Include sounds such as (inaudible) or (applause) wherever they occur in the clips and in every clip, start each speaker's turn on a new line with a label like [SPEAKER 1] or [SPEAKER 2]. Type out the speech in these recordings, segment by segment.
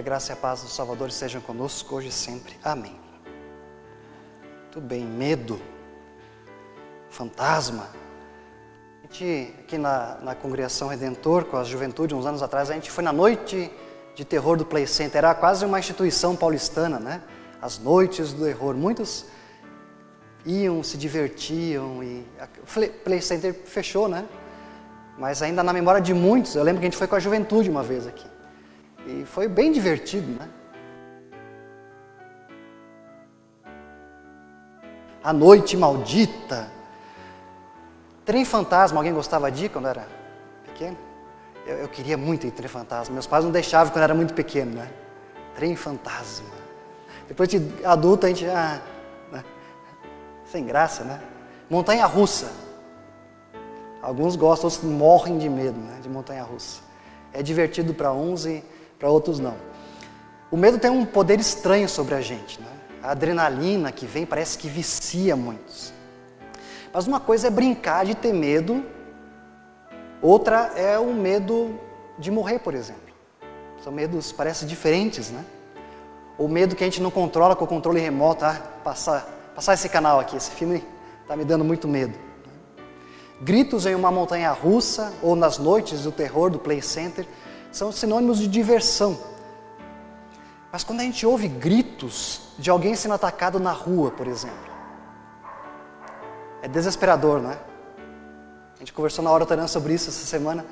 [SPEAKER 1] a graça e a paz do Salvador estejam conosco hoje e sempre. Amém. Muito bem, medo, fantasma. A gente, aqui na, na Congregação Redentor, com a juventude, uns anos atrás, a gente foi na noite de terror do Play Center. Era quase uma instituição paulistana, né? As noites do terror. Muitos iam, se divertiam e o Play Center fechou, né? Mas ainda na memória de muitos, eu lembro que a gente foi com a juventude uma vez aqui. E foi bem divertido, né? A Noite Maldita. Trem Fantasma, alguém gostava de ir quando era pequeno? Eu, eu queria muito ir Trem Fantasma. Meus pais não deixavam quando era muito pequeno, né? Trem Fantasma. Depois de adulto a gente já. Né? Sem graça, né? Montanha Russa. Alguns gostam, outros morrem de medo né, de montanha russa. É divertido para uns e para outros não. O medo tem um poder estranho sobre a gente. Né? A adrenalina que vem parece que vicia muitos. Mas uma coisa é brincar de ter medo, outra é o medo de morrer, por exemplo. São medos, parecem diferentes, né? O medo que a gente não controla com o controle remoto, ah, passar, passar esse canal aqui, esse filme está me dando muito medo. Gritos em uma montanha russa ou nas noites do terror do Play Center são sinônimos de diversão. Mas quando a gente ouve gritos de alguém sendo atacado na rua, por exemplo, é desesperador, não é? A gente conversou na hora otorã sobre isso essa semana.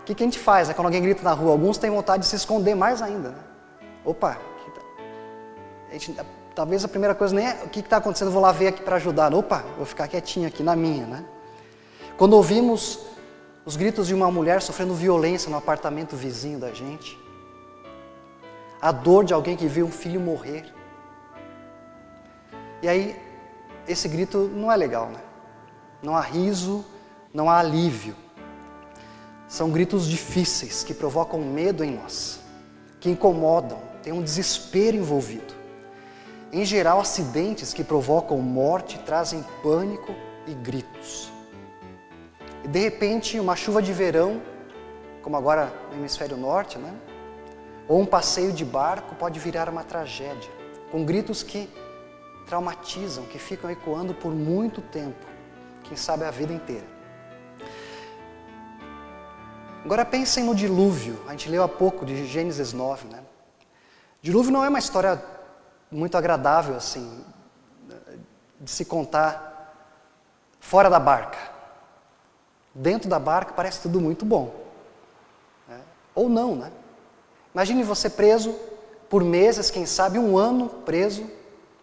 [SPEAKER 1] O que, que a gente faz né, quando alguém grita na rua? Alguns têm vontade de se esconder mais ainda. Né? Opa, tá? a gente, talvez a primeira coisa nem é o que está acontecendo, vou lá ver aqui para ajudar. Opa, vou ficar quietinho aqui na minha. Né? Quando ouvimos os gritos de uma mulher sofrendo violência no apartamento vizinho da gente, a dor de alguém que viu um filho morrer. E aí, esse grito não é legal, né? Não há riso, não há alívio. São gritos difíceis que provocam medo em nós, que incomodam, tem um desespero envolvido. Em geral, acidentes que provocam morte trazem pânico e gritos. E de repente, uma chuva de verão, como agora no hemisfério norte, né? Ou um passeio de barco pode virar uma tragédia, com gritos que traumatizam, que ficam ecoando por muito tempo, quem sabe a vida inteira. Agora pensem no dilúvio, a gente leu há pouco de Gênesis 9, né? Dilúvio não é uma história muito agradável assim, de se contar fora da barca. Dentro da barca parece tudo muito bom. Né? Ou não, né? Imagine você preso por meses, quem sabe um ano preso.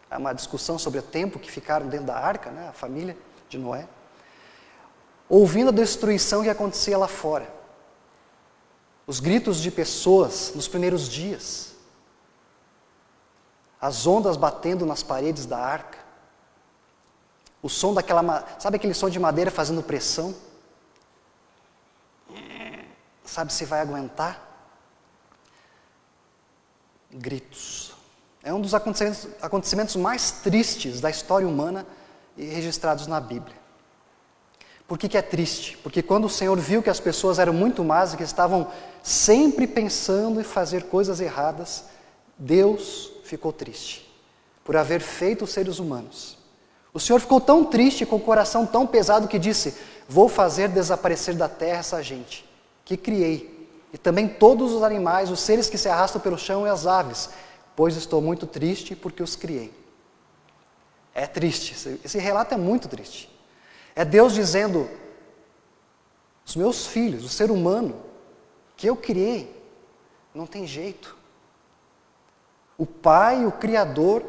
[SPEAKER 1] É uma discussão sobre o tempo que ficaram dentro da arca, né? a família de Noé. Ouvindo a destruição que acontecia lá fora. Os gritos de pessoas nos primeiros dias. As ondas batendo nas paredes da arca. O som daquela. Sabe aquele som de madeira fazendo pressão? Sabe se vai aguentar? Gritos. É um dos acontecimentos, mais tristes da história humana e registrados na Bíblia. Por que, que é triste? Porque quando o Senhor viu que as pessoas eram muito más e que estavam sempre pensando em fazer coisas erradas, Deus ficou triste por haver feito os seres humanos. O Senhor ficou tão triste, com o coração tão pesado, que disse: Vou fazer desaparecer da terra essa gente que criei, e também todos os animais, os seres que se arrastam pelo chão e as aves, pois estou muito triste porque os criei. É triste, esse relato é muito triste. É Deus dizendo: os meus filhos, o ser humano que eu criei, não tem jeito. O Pai, o Criador,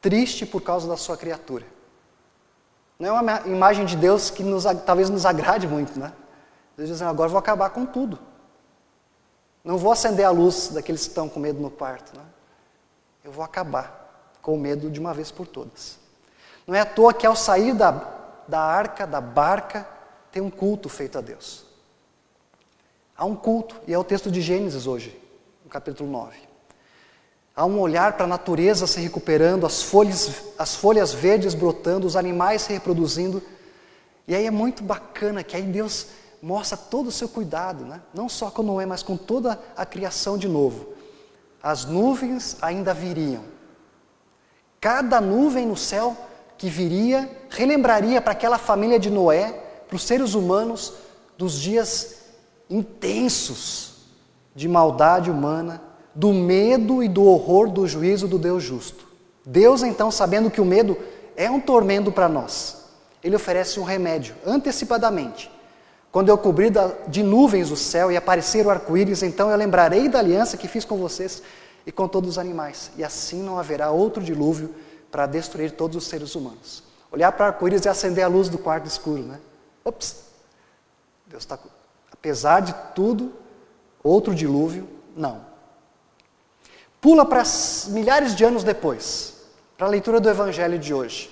[SPEAKER 1] triste por causa da sua criatura. Não é uma imagem de Deus que nos, talvez nos agrade muito, né? Deus dizendo, agora vou acabar com tudo. Não vou acender a luz daqueles que estão com medo no quarto, né? Eu vou acabar com o medo de uma vez por todas. Não é à toa que ao sair da, da arca, da barca, tem um culto feito a Deus. Há um culto, e é o texto de Gênesis hoje, no capítulo 9. Há um olhar para a natureza se recuperando, as folhas, as folhas verdes brotando, os animais se reproduzindo. E aí é muito bacana que aí Deus mostra todo o seu cuidado, né? não só com Noé, mas com toda a criação de novo. As nuvens ainda viriam. Cada nuvem no céu que viria relembraria para aquela família de Noé, para os seres humanos, dos dias intensos de maldade humana, do medo e do horror do juízo do Deus justo. Deus, então, sabendo que o medo é um tormento para nós, ele oferece um remédio antecipadamente. Quando eu cobrir de nuvens o céu e aparecer o arco-íris, então eu lembrarei da aliança que fiz com vocês e com todos os animais, e assim não haverá outro dilúvio para destruir todos os seres humanos. Olhar para o arco-íris e acender a luz do quarto escuro, né? Ops! Deus está. Apesar de tudo, outro dilúvio, não. Pula para milhares de anos depois, para a leitura do Evangelho de hoje.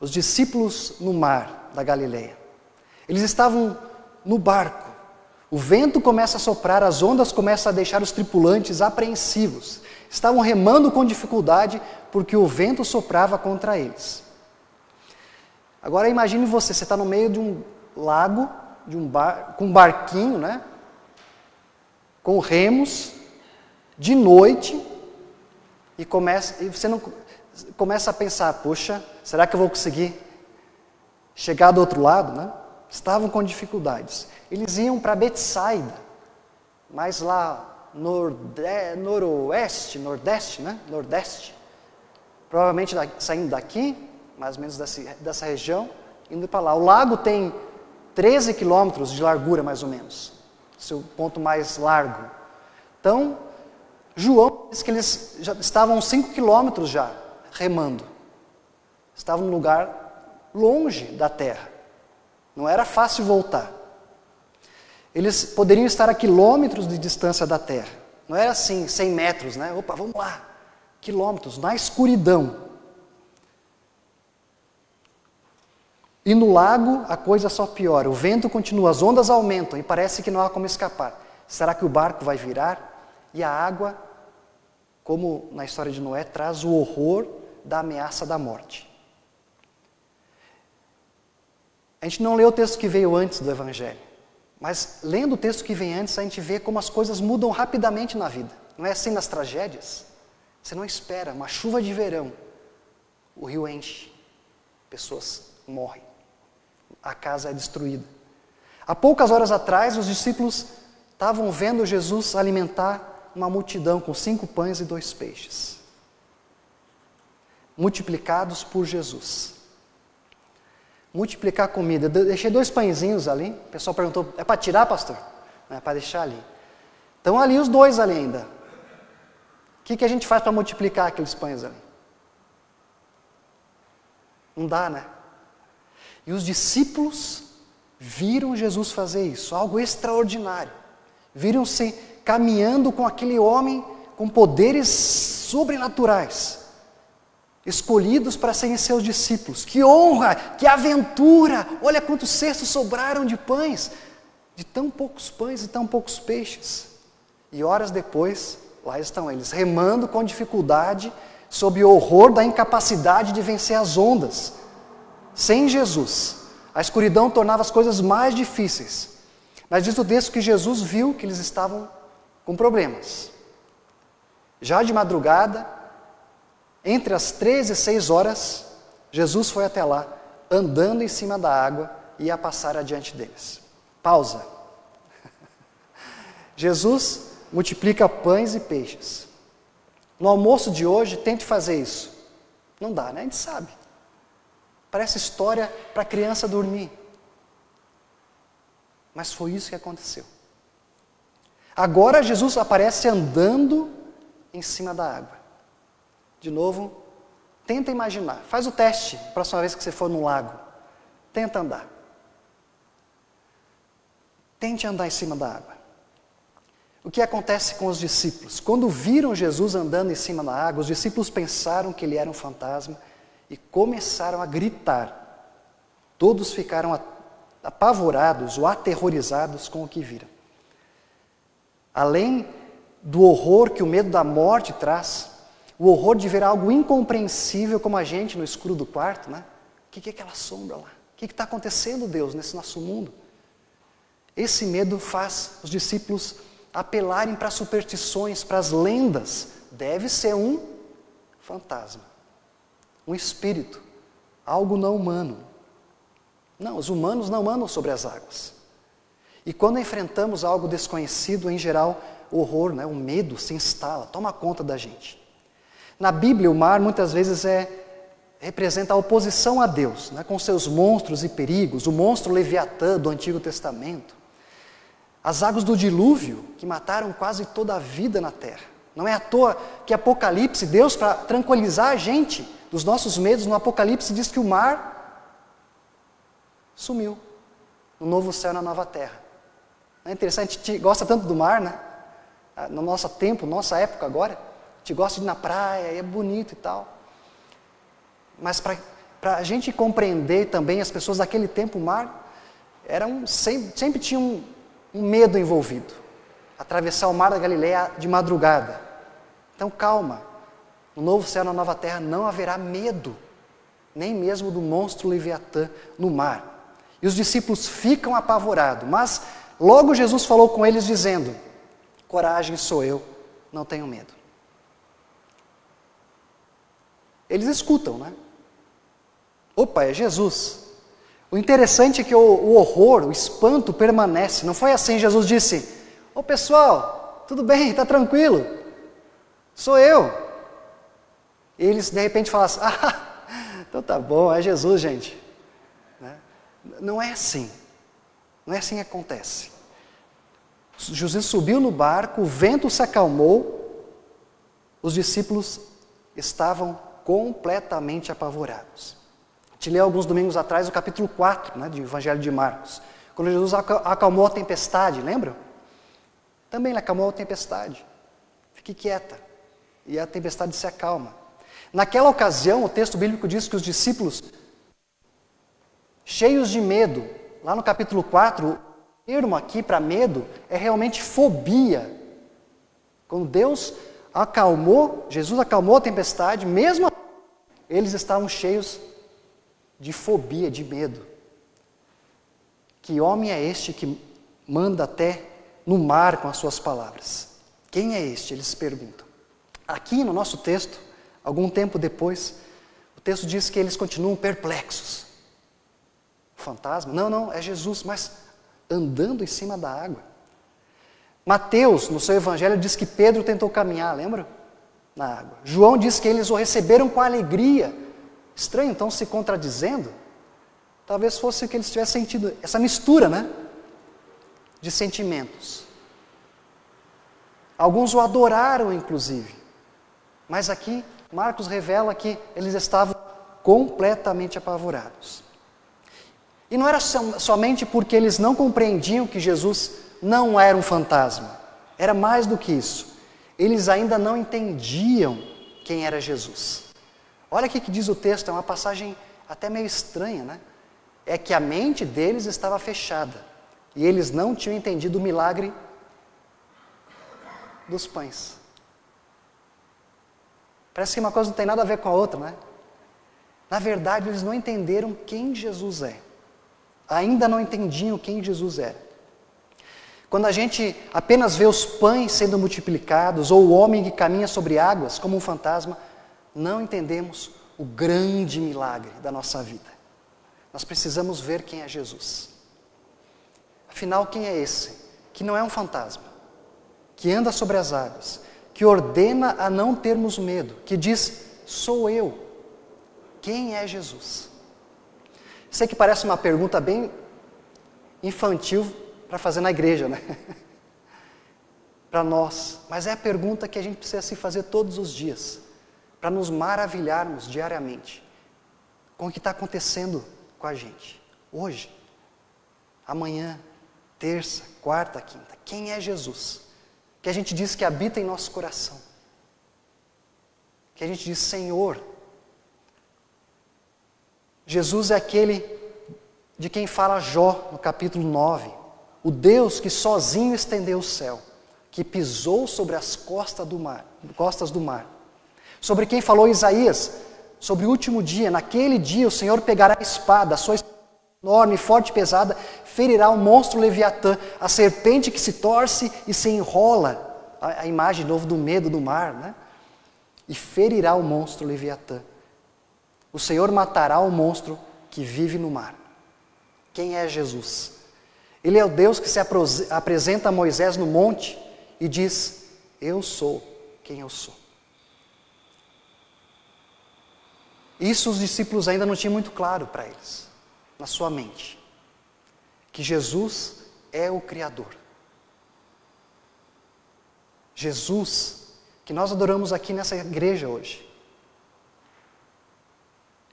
[SPEAKER 1] Os discípulos no mar da Galileia. Eles estavam no barco. O vento começa a soprar, as ondas começam a deixar os tripulantes apreensivos. Estavam remando com dificuldade porque o vento soprava contra eles. Agora imagine você, você está no meio de um lago, de um bar, com um barquinho, né? Com remos, de noite, e começa, e você não começa a pensar, poxa, será que eu vou conseguir chegar do outro lado, né? Estavam com dificuldades. Eles iam para Betsaida, mas lá norde, noroeste, nordeste, né? Nordeste. Provavelmente saindo daqui, mais ou menos dessa, dessa região, indo para lá. O lago tem 13 quilômetros de largura, mais ou menos, seu ponto mais largo. Então, João diz que eles já estavam 5 quilômetros já remando. Estavam num lugar longe da terra. Não era fácil voltar. Eles poderiam estar a quilômetros de distância da terra. Não era assim, 100 metros, né? Opa, vamos lá. Quilômetros, na escuridão. E no lago a coisa só piora. O vento continua, as ondas aumentam e parece que não há como escapar. Será que o barco vai virar? E a água, como na história de Noé, traz o horror da ameaça da morte. A gente não lê o texto que veio antes do Evangelho, mas lendo o texto que vem antes, a gente vê como as coisas mudam rapidamente na vida. Não é assim nas tragédias? Você não espera, uma chuva de verão, o rio enche, pessoas morrem, a casa é destruída. Há poucas horas atrás, os discípulos estavam vendo Jesus alimentar uma multidão com cinco pães e dois peixes, multiplicados por Jesus. Multiplicar comida. Eu deixei dois pãezinhos ali. O pessoal perguntou: é para tirar, pastor? Não é para deixar ali. Então, ali os dois ali ainda. O que, que a gente faz para multiplicar aqueles pães ali? Não dá, né? E os discípulos viram Jesus fazer isso, algo extraordinário. Viram-se caminhando com aquele homem com poderes sobrenaturais, escolhidos para serem seus discípulos. Que honra, que aventura! Olha quantos cestos sobraram de pães, de tão poucos pães e tão poucos peixes. E horas depois, lá estão eles, remando com dificuldade, sob o horror da incapacidade de vencer as ondas sem Jesus, a escuridão tornava as coisas mais difíceis. Mas diz o texto que Jesus viu que eles estavam com problemas. Já de madrugada, entre as 13 e 6 horas, Jesus foi até lá, andando em cima da água e ia passar adiante deles. Pausa. (laughs) Jesus multiplica pães e peixes. No almoço de hoje, tente fazer isso. Não dá, né? A gente sabe. Parece história para criança dormir. Mas foi isso que aconteceu. Agora Jesus aparece andando em cima da água. De novo, tenta imaginar. Faz o teste, próxima vez que você for no lago. Tenta andar. Tente andar em cima da água. O que acontece com os discípulos? Quando viram Jesus andando em cima da água, os discípulos pensaram que ele era um fantasma e começaram a gritar. Todos ficaram apavorados ou aterrorizados com o que viram. Além do horror que o medo da morte traz, o horror de ver algo incompreensível como a gente no escuro do quarto, né? O que é aquela sombra lá? O que está acontecendo, Deus, nesse nosso mundo? Esse medo faz os discípulos apelarem para superstições, para as lendas. Deve ser um fantasma, um espírito, algo não humano. Não, os humanos não andam sobre as águas. E quando enfrentamos algo desconhecido, em geral, o horror, né, o medo se instala, toma conta da gente. Na Bíblia, o mar muitas vezes é representa a oposição a Deus, né, com seus monstros e perigos, o monstro Leviatã do Antigo Testamento, as águas do dilúvio que mataram quase toda a vida na terra. Não é à toa que Apocalipse, Deus, para tranquilizar a gente dos nossos medos, no Apocalipse diz que o mar sumiu, no novo céu e na nova terra. Não é interessante, a gente gosta tanto do mar, né? Ah, no nosso tempo, nossa época agora, a gente gosta de ir na praia, é bonito e tal. Mas para a gente compreender também as pessoas daquele tempo, o mar era um, sempre, sempre tinha um, um medo envolvido. Atravessar o mar da Galileia de madrugada. Então calma, no novo céu na nova terra não haverá medo, nem mesmo do monstro Leviatã no mar. E os discípulos ficam apavorados, mas logo Jesus falou com eles dizendo: Coragem sou eu, não tenho medo. Eles escutam, né? Opa, é Jesus. O interessante é que o, o horror, o espanto permanece. Não foi assim, Jesus disse: Ô pessoal, tudo bem, está tranquilo, sou eu. E eles de repente falam assim: (laughs) Ah, então tá bom, é Jesus, gente. Né? Não é assim. Não é assim que acontece. José subiu no barco, o vento se acalmou, os discípulos estavam completamente apavorados. Te li alguns domingos atrás o capítulo 4 né, do Evangelho de Marcos, quando Jesus acalmou a tempestade, lembra? Também ele acalmou a tempestade. Fique quieta. E a tempestade se acalma. Naquela ocasião, o texto bíblico diz que os discípulos, cheios de medo, lá no capítulo 4, termo aqui para medo é realmente fobia. Quando Deus acalmou, Jesus acalmou a tempestade, mesmo eles estavam cheios de fobia, de medo. Que homem é este que manda até no mar com as suas palavras? Quem é este? Eles perguntam. Aqui no nosso texto, algum tempo depois, o texto diz que eles continuam perplexos. Fantasma? Não, não, é Jesus, mas andando em cima da água. Mateus, no seu evangelho, diz que Pedro tentou caminhar, lembra? Na água. João diz que eles o receberam com alegria. Estranho, então, se contradizendo. Talvez fosse o que eles tivessem sentido, essa mistura, né? De sentimentos. Alguns o adoraram, inclusive. Mas aqui, Marcos revela que eles estavam completamente apavorados. E não era somente porque eles não compreendiam que Jesus não era um fantasma, era mais do que isso. Eles ainda não entendiam quem era Jesus. Olha o que diz o texto, é uma passagem até meio estranha, né? É que a mente deles estava fechada e eles não tinham entendido o milagre dos pães. Parece que uma coisa não tem nada a ver com a outra, né? Na verdade, eles não entenderam quem Jesus é ainda não entendiam quem Jesus era. Quando a gente apenas vê os pães sendo multiplicados ou o homem que caminha sobre águas como um fantasma, não entendemos o grande milagre da nossa vida. Nós precisamos ver quem é Jesus. Afinal, quem é esse? Que não é um fantasma, que anda sobre as águas, que ordena a não termos medo, que diz: sou eu. Quem é Jesus? Sei que parece uma pergunta bem infantil para fazer na igreja, né? (laughs) para nós, mas é a pergunta que a gente precisa se fazer todos os dias, para nos maravilharmos diariamente com o que está acontecendo com a gente, hoje, amanhã, terça, quarta, quinta. Quem é Jesus? Que a gente diz que habita em nosso coração, que a gente diz Senhor, Jesus é aquele de quem fala Jó no capítulo 9. O Deus que sozinho estendeu o céu, que pisou sobre as costas do mar, costas do mar. Sobre quem falou Isaías, sobre o último dia, naquele dia o Senhor pegará a espada, a sua enorme, forte e pesada, ferirá o monstro Leviatã, a serpente que se torce e se enrola, a, a imagem de novo do medo do mar, né? E ferirá o monstro Leviatã. O Senhor matará o monstro que vive no mar. Quem é Jesus? Ele é o Deus que se apresenta a Moisés no monte e diz: Eu sou quem eu sou. Isso os discípulos ainda não tinham muito claro para eles, na sua mente. Que Jesus é o Criador. Jesus, que nós adoramos aqui nessa igreja hoje,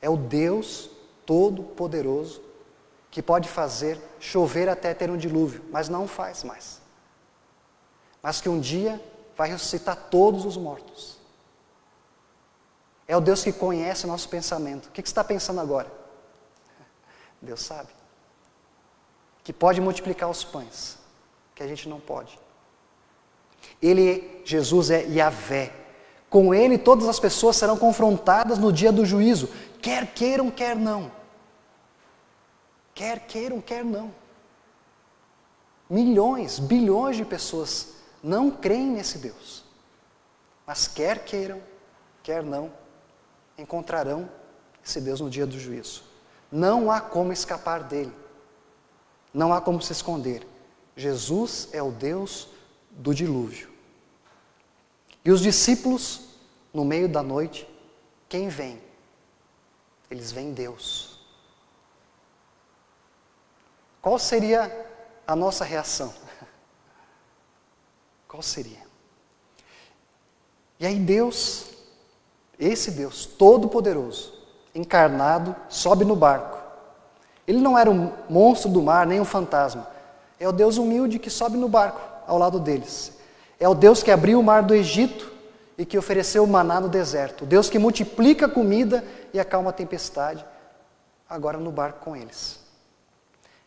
[SPEAKER 1] é o Deus Todo-Poderoso que pode fazer chover até ter um dilúvio, mas não faz mais. Mas que um dia vai ressuscitar todos os mortos. É o Deus que conhece o nosso pensamento. O que você está pensando agora? Deus sabe. Que pode multiplicar os pães, que a gente não pode. Ele, Jesus, é Yahvé. Com ele, todas as pessoas serão confrontadas no dia do juízo, quer queiram, quer não. Quer queiram, quer não. Milhões, bilhões de pessoas não creem nesse Deus. Mas quer queiram, quer não, encontrarão esse Deus no dia do juízo. Não há como escapar dele. Não há como se esconder. Jesus é o Deus do dilúvio. E os discípulos, no meio da noite, quem vem? Eles veem Deus. Qual seria a nossa reação? (laughs) Qual seria? E aí Deus esse Deus Todo-Poderoso, encarnado, sobe no barco. Ele não era um monstro do mar, nem um fantasma. É o Deus humilde que sobe no barco ao lado deles. É o Deus que abriu o mar do Egito e que ofereceu maná no deserto. O Deus que multiplica a comida e acalma a tempestade, agora no barco com eles.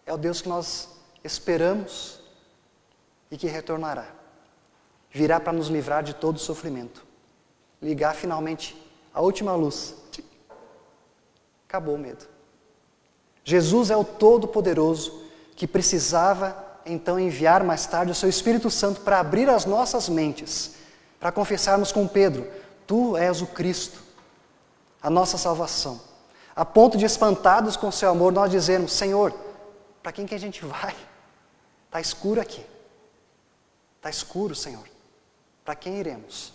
[SPEAKER 1] É o Deus que nós esperamos e que retornará. Virá para nos livrar de todo sofrimento ligar finalmente a última luz. Acabou o medo. Jesus é o Todo-Poderoso que precisava então enviar mais tarde o seu Espírito Santo para abrir as nossas mentes, para confessarmos com Pedro: Tu és o Cristo, a nossa salvação. A ponto de espantados com seu amor, nós dizemos: Senhor, para quem que a gente vai? Está escuro aqui. Está escuro, Senhor. Para quem iremos?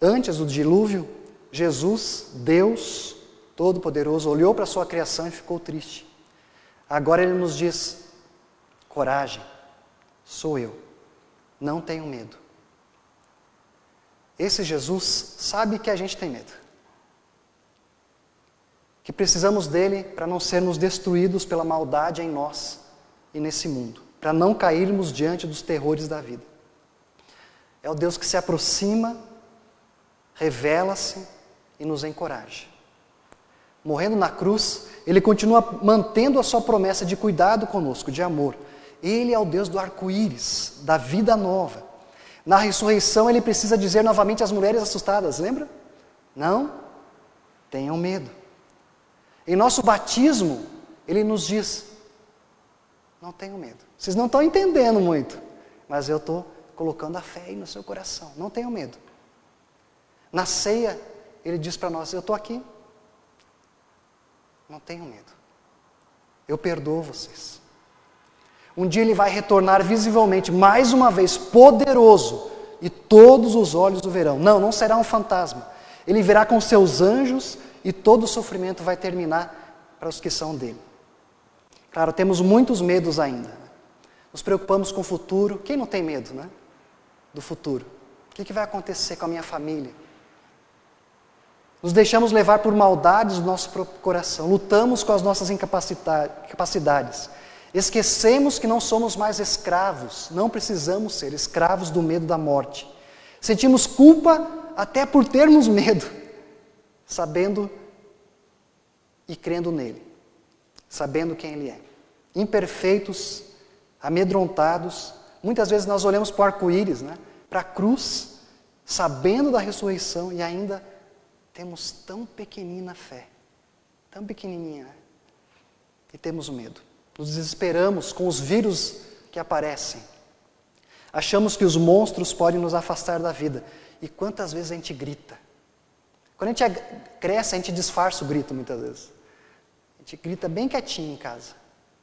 [SPEAKER 1] Antes do dilúvio, Jesus, Deus Todo-Poderoso, olhou para a sua criação e ficou triste. Agora ele nos diz: coragem, sou eu, não tenho medo. Esse Jesus sabe que a gente tem medo. Que precisamos dele para não sermos destruídos pela maldade em nós e nesse mundo, para não cairmos diante dos terrores da vida. É o Deus que se aproxima revela-se e nos encoraja. Morrendo na cruz, ele continua mantendo a sua promessa de cuidado conosco, de amor. Ele é o Deus do arco-íris, da vida nova. Na ressurreição, ele precisa dizer novamente às mulheres assustadas: lembra? Não tenham medo. Em nosso batismo, ele nos diz: não tenham medo. Vocês não estão entendendo muito, mas eu estou colocando a fé aí no seu coração. Não tenham medo. Na ceia, ele diz para nós: Eu estou aqui. Não tenham medo. Eu perdoo vocês. Um dia ele vai retornar visivelmente, mais uma vez, poderoso, e todos os olhos o verão. Não, não será um fantasma. Ele virá com seus anjos e todo o sofrimento vai terminar para os que são dele. Claro, temos muitos medos ainda. Nos preocupamos com o futuro. Quem não tem medo, né? Do futuro. O que vai acontecer com a minha família? Nos deixamos levar por maldades do nosso próprio coração, lutamos com as nossas incapacidades. Esquecemos que não somos mais escravos, não precisamos ser escravos do medo da morte. Sentimos culpa até por termos medo, (laughs) sabendo e crendo nele, sabendo quem ele é. Imperfeitos, amedrontados, muitas vezes nós olhamos para o arco-íris, né? para a cruz, sabendo da ressurreição e ainda temos tão pequenina fé, tão pequenininha, né? e temos medo. Nos desesperamos com os vírus que aparecem. Achamos que os monstros podem nos afastar da vida. E quantas vezes a gente grita? Quando a gente cresce, a gente disfarça o grito muitas vezes. A gente grita bem quietinho em casa,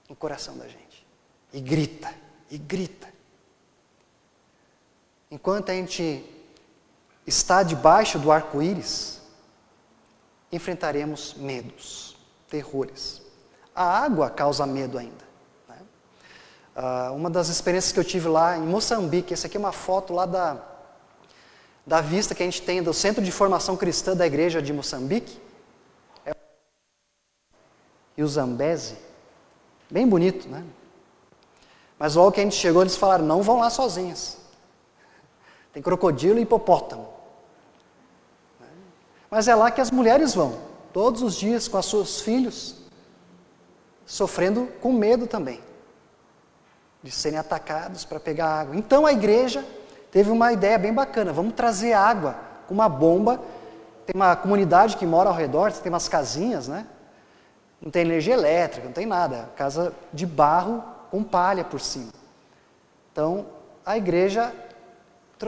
[SPEAKER 1] no coração da gente. E grita, e grita. Enquanto a gente está debaixo do arco-íris, enfrentaremos medos, terrores. A água causa medo ainda. Né? Uh, uma das experiências que eu tive lá em Moçambique, essa aqui é uma foto lá da, da vista que a gente tem do Centro de Formação Cristã da Igreja de Moçambique. É... E o Zambeze. Bem bonito, né? Mas logo que a gente chegou, eles falaram: não vão lá sozinhos. (laughs) Tem crocodilo e hipopótamo. Mas é lá que as mulheres vão, todos os dias com os seus filhos, sofrendo com medo também de serem atacados para pegar água. Então a igreja teve uma ideia bem bacana: vamos trazer água com uma bomba. Tem uma comunidade que mora ao redor, tem umas casinhas, né? Não tem energia elétrica, não tem nada. Casa de barro com palha por cima. Então a igreja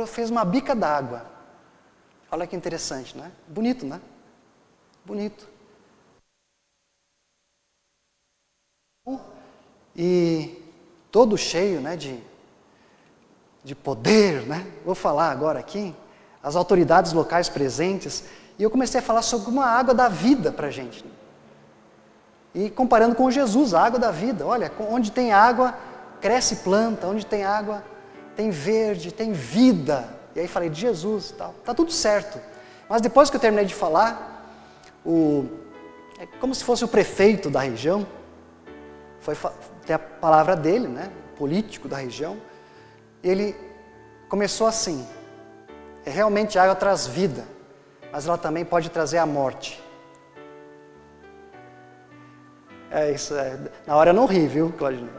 [SPEAKER 1] fez uma bica d'água. Olha que interessante, né? Bonito, né? Bonito. E todo cheio né, de, de poder, né? Vou falar agora aqui, as autoridades locais presentes, e eu comecei a falar sobre uma água da vida para a gente. E comparando com Jesus, a água da vida. Olha, onde tem água, cresce planta, onde tem água, tem verde, tem vida. E aí falei de Jesus e tal. Tá tudo certo. Mas depois que eu terminei de falar, o, é como se fosse o prefeito da região, foi ter a palavra dele, né, político da região, ele começou assim: é realmente a água traz vida, mas ela também pode trazer a morte. É isso, é. na hora eu não ri, viu, Claudinho?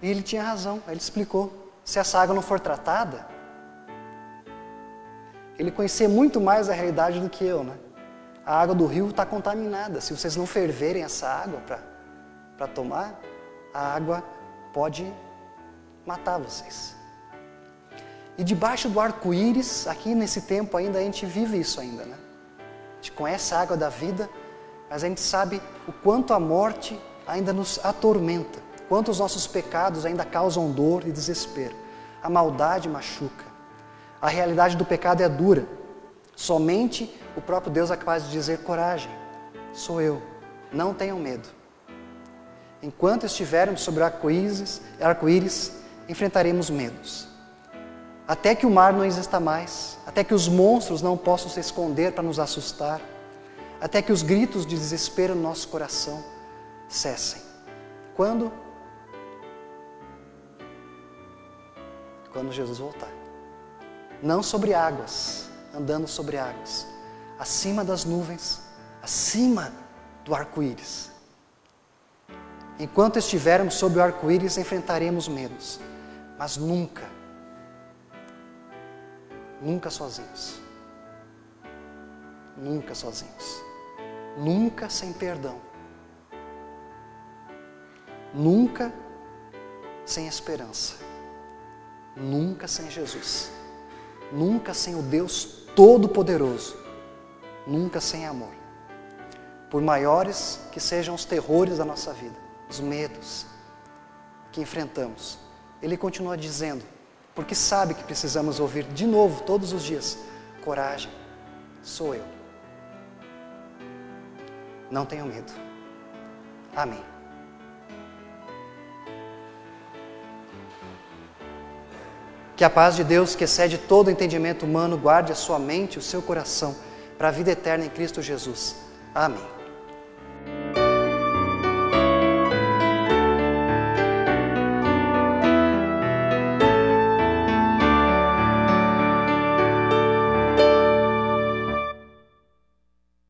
[SPEAKER 1] E ele tinha razão, ele explicou. Se essa água não for tratada, ele conhecia muito mais a realidade do que eu, né? A água do rio está contaminada. Se vocês não ferverem essa água para tomar, a água pode matar vocês. E debaixo do arco-íris, aqui nesse tempo ainda, a gente vive isso ainda, né? A gente conhece a água da vida, mas a gente sabe o quanto a morte ainda nos atormenta, quanto os nossos pecados ainda causam dor e desespero. A maldade machuca. A realidade do pecado é dura. Somente o próprio Deus é capaz de dizer: coragem, sou eu, não tenham medo. Enquanto estivermos sobre arco-íris, arco enfrentaremos medos. Até que o mar não exista mais, até que os monstros não possam se esconder para nos assustar, até que os gritos de desespero no nosso coração cessem. Quando? Quando Jesus voltar. Não sobre águas, andando sobre águas, acima das nuvens, acima do arco-íris. Enquanto estivermos sob o arco-íris, enfrentaremos medos, mas nunca, nunca sozinhos. Nunca sozinhos. Nunca sem perdão. Nunca sem esperança. Nunca sem Jesus. Nunca sem o Deus Todo-Poderoso. Nunca sem amor. Por maiores que sejam os terrores da nossa vida, os medos que enfrentamos, Ele continua dizendo, porque sabe que precisamos ouvir de novo todos os dias: coragem, sou eu. Não tenham medo. Amém. Que a paz de Deus, que excede todo entendimento humano, guarde a sua mente e o seu coração para a vida eterna em Cristo Jesus. Amém.